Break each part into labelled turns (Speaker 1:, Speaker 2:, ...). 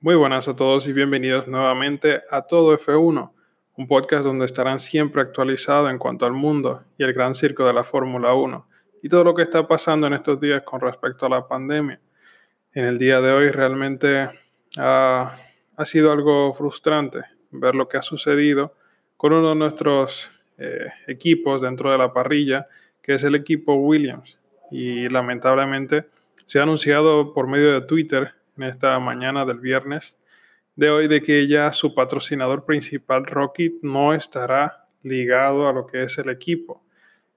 Speaker 1: Muy buenas a todos y bienvenidos nuevamente a Todo F1, un podcast donde estarán siempre actualizados en cuanto al mundo y el gran circo de la Fórmula 1 y todo lo que está pasando en estos días con respecto a la pandemia. En el día de hoy realmente ha, sido algo frustrante ver lo que ha sucedido con uno de nuestros eh, equipos dentro de la parrilla, que es el equipo Williams. Y lamentablemente se ha anunciado por medio de Twitter en esta mañana del viernes de hoy de que ya su patrocinador principal, Rocket, no estará ligado a lo que es el equipo.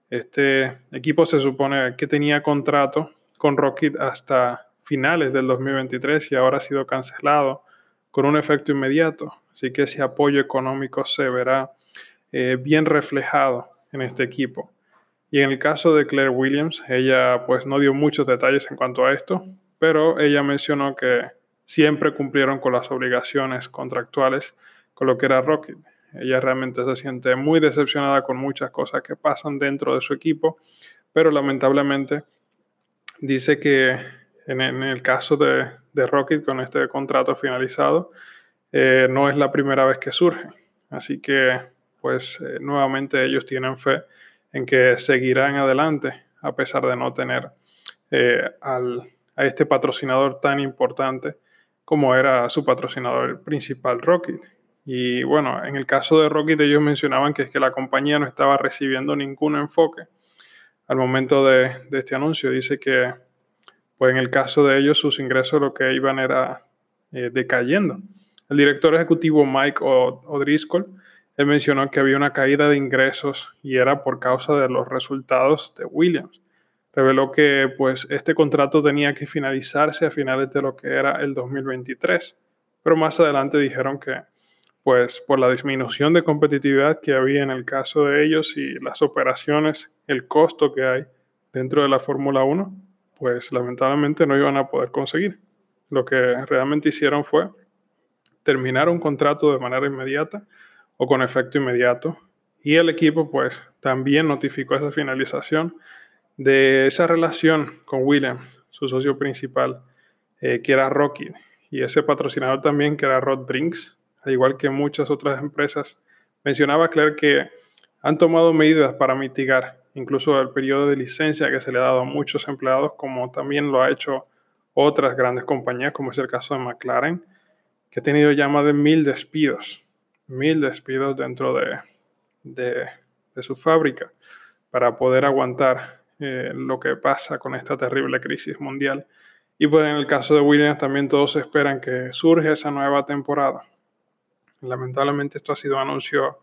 Speaker 1: Este equipo se supone que tenía contrato con Rocket hasta finales del 2023 y ahora ha sido cancelado con un efecto inmediato. Así que ese apoyo económico se verá eh, bien reflejado en este equipo. Y en el caso de Claire Williams, ella pues no dio muchos detalles en cuanto a esto, pero ella mencionó que siempre cumplieron con las obligaciones contractuales con lo que era Rocket. Ella realmente se siente muy decepcionada con muchas cosas que pasan dentro de su equipo, pero lamentablemente dice que en, el caso de, Rocket con este contrato finalizado, eh, no es la primera vez que surge. Así que, pues, eh, nuevamente ellos tienen fe en que seguirán adelante a pesar de no tener eh, al a este patrocinador tan importante como era su patrocinador principal, Rocket. Y bueno, en el caso de Rocket ellos mencionaban que es que la compañía no estaba recibiendo ningún enfoque al momento de, este anuncio. Dice que pues en el caso de ellos sus ingresos lo que iban era eh, decayendo. El director ejecutivo Mike O'Driscoll él mencionó que había una caída de ingresos y era por causa de los resultados de Williams reveló que pues este contrato tenía que finalizarse a finales de lo que era el 2023, pero más adelante dijeron que pues por la disminución de competitividad que había en el caso de ellos y las operaciones, el costo que hay dentro de la Fórmula 1, pues lamentablemente no iban a poder conseguir. Lo que realmente hicieron fue terminar un contrato de manera inmediata o con efecto inmediato y el equipo pues también notificó esa finalización de esa relación con Williams, su socio principal, eh, que era Rocky, y ese patrocinador también, que era Rod Drinks, al igual que muchas otras empresas. Mencionaba Claire que han tomado medidas para mitigar incluso el periodo de licencia que se le ha dado a muchos empleados, como también lo ha hecho otras grandes compañías, como es el caso de McLaren, que ha tenido ya más de mil despidos, mil despidos dentro de, de, de su fábrica para poder aguantar eh, lo que pasa con esta terrible crisis mundial. Y pues en el caso de Williams también todos esperan que surge esa nueva temporada. Lamentablemente esto ha sido un anuncio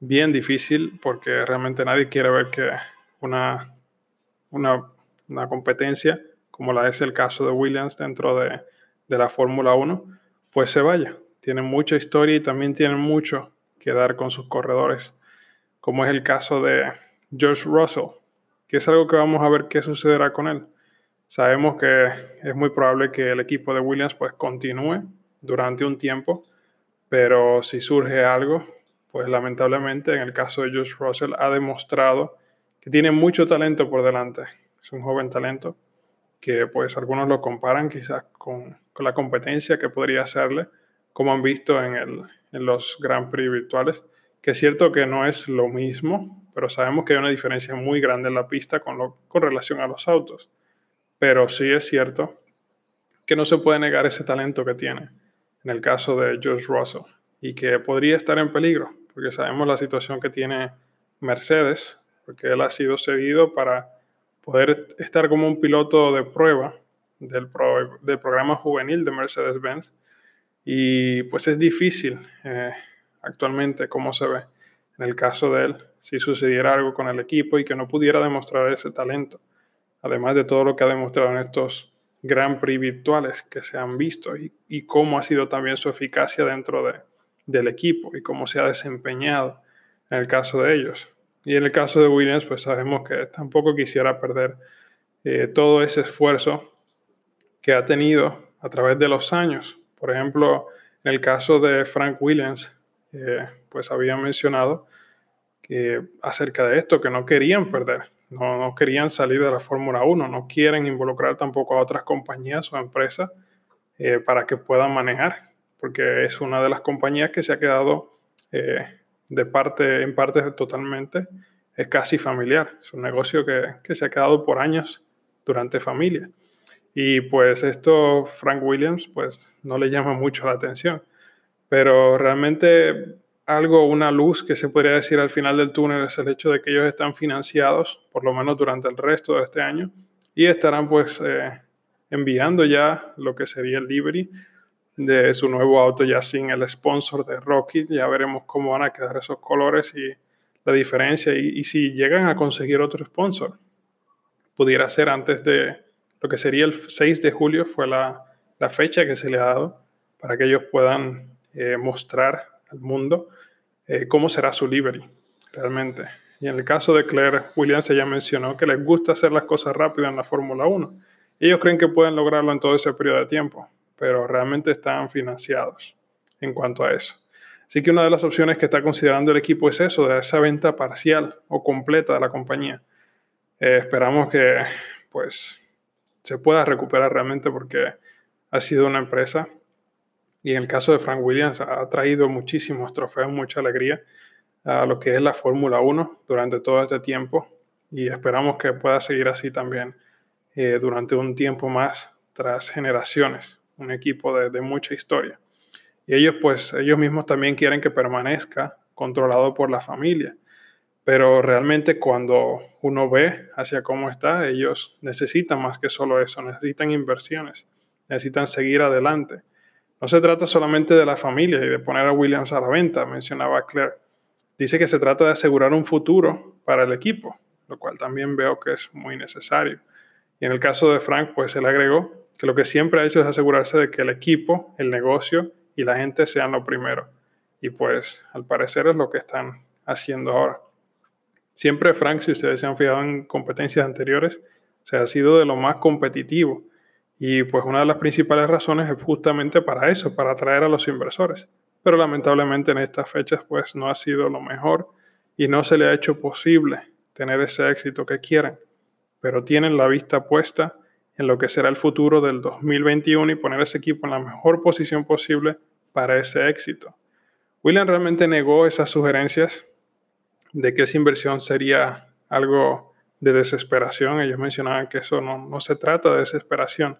Speaker 1: bien difícil porque realmente nadie quiere ver que una, una, una competencia como la es el caso de Williams dentro de, de la Fórmula 1, pues se vaya. Tienen mucha historia y también tienen mucho que dar con sus corredores, como es el caso de George Russell, que es algo que vamos a ver qué sucederá con él. Sabemos que es muy probable que el equipo de Williams pues continúe durante un tiempo, pero si surge algo, pues lamentablemente en el caso de Josh Russell ha demostrado que tiene mucho talento por delante. Es un joven talento que pues algunos lo comparan quizás con, con la competencia que podría hacerle, como han visto en, el, en los Grand Prix virtuales, que es cierto que no es lo mismo, pero sabemos que hay una diferencia muy grande en la pista con, con relación a los autos. Pero sí es cierto que no se puede negar ese talento que tiene en el caso de George Russell y que podría estar en peligro, porque sabemos la situación que tiene Mercedes, porque él ha sido cedido para poder estar como un piloto de prueba del, del programa juvenil de Mercedes-Benz. Y pues es difícil eh, actualmente cómo se ve en el caso de él, si sucediera algo con el equipo y que no pudiera demostrar ese talento, además de todo lo que ha demostrado en estos Grand Prix virtuales que se han visto y, cómo ha sido también su eficacia dentro de, del equipo y cómo se ha desempeñado en el caso de ellos. Y en el caso de Williams, pues sabemos que tampoco quisiera perder eh, todo ese esfuerzo que ha tenido a través de los años. Por ejemplo, en el caso de Frank Williams, pues habían mencionado acerca de esto, que no querían perder, no, no querían salir de la Fórmula 1, no quieren involucrar tampoco a otras compañías o empresas eh, para que puedan manejar, porque es una de las compañías que se ha quedado eh, de parte, en parte totalmente, es casi familiar. Es un negocio que, que se ha quedado por años durante familia. Y pues esto Frank Williams pues no le llama mucho la atención. Pero realmente algo, una luz que se podría decir al final del túnel es el hecho de que ellos están financiados, por lo menos durante el resto de este año, y estarán pues eh, enviando ya lo que sería el livery de su nuevo auto ya sin el sponsor de Rocky. Ya veremos cómo van a quedar esos colores y la diferencia y, si llegan a conseguir otro sponsor. Pudiera ser antes de lo que sería el 6 de julio, fue la, la fecha que se le ha dado para que ellos puedan eh, mostrar mundo eh, cómo será su livery realmente. Y en el caso de Claire Williams, ella mencionó que les gusta hacer las cosas rápido en la Fórmula 1. Ellos creen que pueden lograrlo en todo ese periodo de tiempo, pero realmente están financiados en cuanto a eso. Así que una de las opciones que está considerando el equipo es eso, de esa venta parcial o completa de la compañía. Eh, esperamos que pues se pueda recuperar realmente porque ha sido una empresa y en el caso de Frank Williams ha traído muchísimos trofeos, mucha alegría a lo que es la Fórmula 1 durante todo este tiempo y esperamos que pueda seguir así también eh, durante un tiempo más tras generaciones, un equipo de, de mucha historia. Y ellos pues ellos mismos también quieren que permanezca controlado por la familia. Pero realmente cuando uno ve hacia cómo está, ellos necesitan más que solo eso, necesitan inversiones, necesitan seguir adelante. No se trata solamente de la familia y de poner a Williams a la venta, mencionaba Claire. Dice que se trata de asegurar un futuro para el equipo, lo cual también veo que es muy necesario. Y en el caso de Frank, pues él agregó que lo que siempre ha hecho es asegurarse de que el equipo, el negocio y la gente sean lo primero. Y pues al parecer es lo que están haciendo ahora. Siempre Frank, si ustedes se han fijado en competencias anteriores, se ha sido de lo más competitivo y pues una de las principales razones es justamente para eso, para atraer a los inversores. Pero lamentablemente en estas fechas pues no ha sido lo mejor y no se le ha hecho posible tener ese éxito que quieren. Pero tienen la vista puesta en lo que será el futuro del 2021 y poner ese equipo en la mejor posición posible para ese éxito. William realmente negó esas sugerencias de que esa inversión sería algo de desesperación. Ellos mencionaban que eso no, no se trata de desesperación.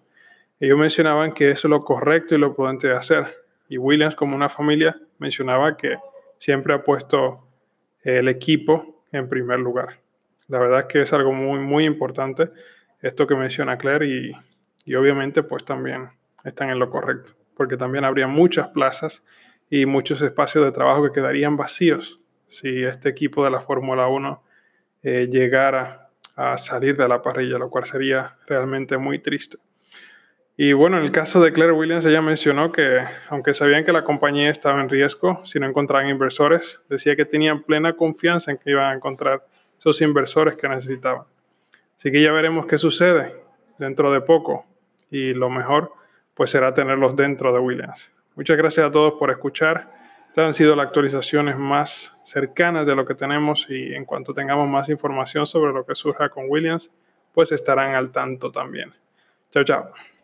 Speaker 1: Ellos mencionaban que eso es lo correcto y lo prudente de hacer. Y Williams, como una familia, mencionaba que siempre ha puesto el equipo en primer lugar. La verdad es que es algo muy, muy importante esto que menciona Claire y, y obviamente pues también están en lo correcto, porque también habría muchas plazas y muchos espacios de trabajo que quedarían vacíos si este equipo de la Fórmula 1 eh, llegara a salir de la parrilla, lo cual sería realmente muy triste. Y bueno, en el caso de Claire Williams, ella mencionó que aunque sabían que la compañía estaba en riesgo si no encontraban inversores, decía que tenían plena confianza en que iban a encontrar esos inversores que necesitaban. Así que ya veremos qué sucede dentro de poco y lo mejor pues será tenerlos dentro de Williams. Muchas gracias a todos por escuchar. Estas han sido las actualizaciones más cercanas de lo que tenemos y en cuanto tengamos más información sobre lo que surja con Williams, pues estarán al tanto también. Chao, chao.